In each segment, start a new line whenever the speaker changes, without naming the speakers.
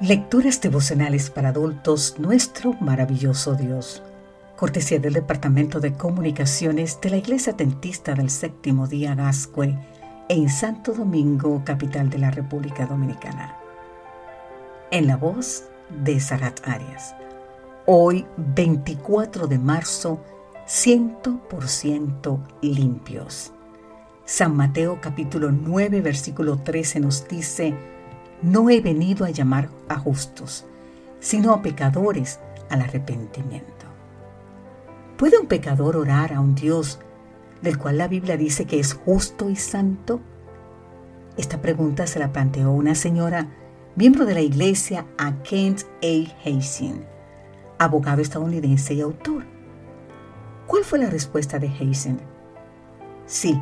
Lecturas devocionales para adultos, nuestro maravilloso Dios. Cortesía del Departamento de Comunicaciones de la Iglesia Tentista del Séptimo Día Gascue en Santo Domingo, capital de la República Dominicana. En la voz de Sarat Arias. Hoy, 24 de marzo, 100% limpios. San Mateo capítulo 9, versículo 13 nos dice, no he venido a llamar a justos, sino a pecadores al arrepentimiento. ¿Puede un pecador orar a un Dios del cual la Biblia dice que es justo y santo? Esta pregunta se la planteó una señora, miembro de la iglesia, a Kent A. Hazen, abogado estadounidense y autor. ¿Cuál fue la respuesta de Hazen? Sí,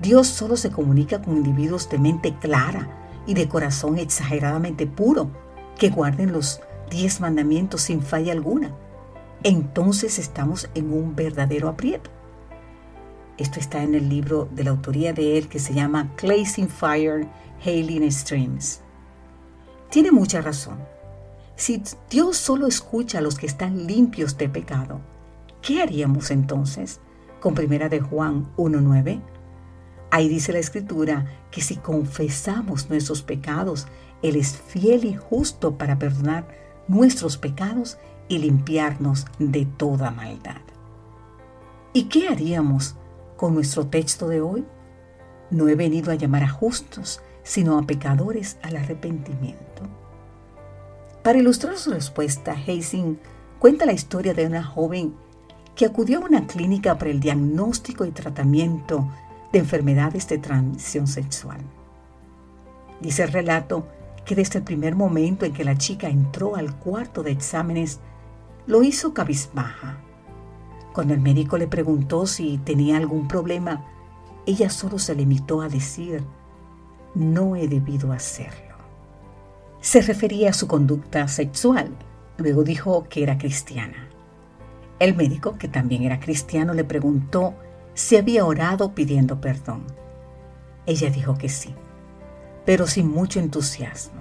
Dios solo se comunica con individuos de mente clara, y de corazón exageradamente puro, que guarden los diez mandamientos sin falla alguna. Entonces estamos en un verdadero aprieto. Esto está en el libro de la autoría de él que se llama Clays Fire, Hailing Streams. Tiene mucha razón. Si Dios solo escucha a los que están limpios de pecado, ¿qué haríamos entonces? Con primera de Juan 1.9 Ahí dice la escritura que si confesamos nuestros pecados, Él es fiel y justo para perdonar nuestros pecados y limpiarnos de toda maldad. ¿Y qué haríamos con nuestro texto de hoy? No he venido a llamar a justos, sino a pecadores al arrepentimiento. Para ilustrar su respuesta, Hazing cuenta la historia de una joven que acudió a una clínica para el diagnóstico y tratamiento de enfermedades de transmisión sexual. Dice el relato que desde el primer momento en que la chica entró al cuarto de exámenes, lo hizo cabizbaja. Cuando el médico le preguntó si tenía algún problema, ella solo se limitó a decir, no he debido hacerlo. Se refería a su conducta sexual. Luego dijo que era cristiana. El médico, que también era cristiano, le preguntó se había orado pidiendo perdón. Ella dijo que sí, pero sin mucho entusiasmo.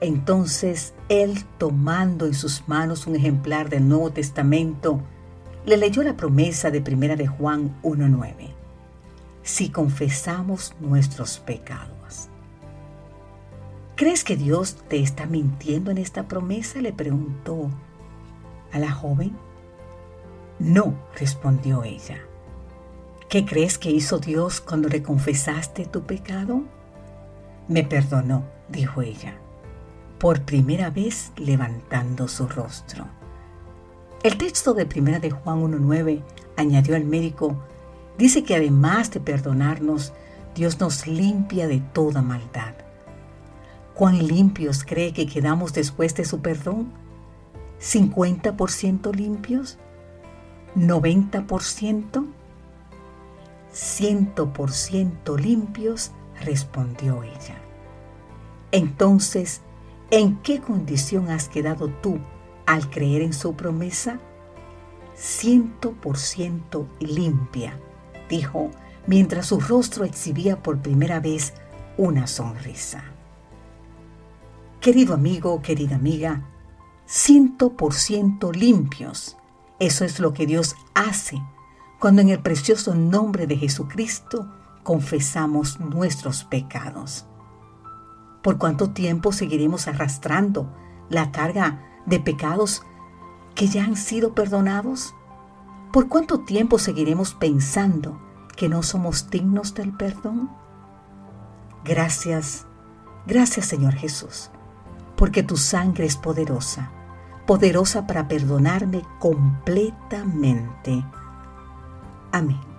Entonces él, tomando en sus manos un ejemplar del Nuevo Testamento, le leyó la promesa de Primera de Juan 1.9. Si confesamos nuestros pecados. ¿Crees que Dios te está mintiendo en esta promesa? le preguntó a la joven. No, respondió ella. ¿Qué crees que hizo Dios cuando le confesaste tu pecado? Me perdonó, dijo ella, por primera vez levantando su rostro. El texto de Primera de Juan 1.9, añadió el médico, dice que además de perdonarnos, Dios nos limpia de toda maldad. ¿Cuán limpios cree que quedamos después de su perdón? ¿50% limpios? ¿90%? Ciento por ciento limpios, respondió ella. Entonces, ¿en qué condición has quedado tú al creer en su promesa? Ciento por ciento limpia, dijo, mientras su rostro exhibía por primera vez una sonrisa. Querido amigo, querida amiga, ciento por ciento limpios. Eso es lo que Dios hace cuando en el precioso nombre de Jesucristo confesamos nuestros pecados. ¿Por cuánto tiempo seguiremos arrastrando la carga de pecados que ya han sido perdonados? ¿Por cuánto tiempo seguiremos pensando que no somos dignos del perdón? Gracias, gracias Señor Jesús, porque tu sangre es poderosa, poderosa para perdonarme completamente Amém.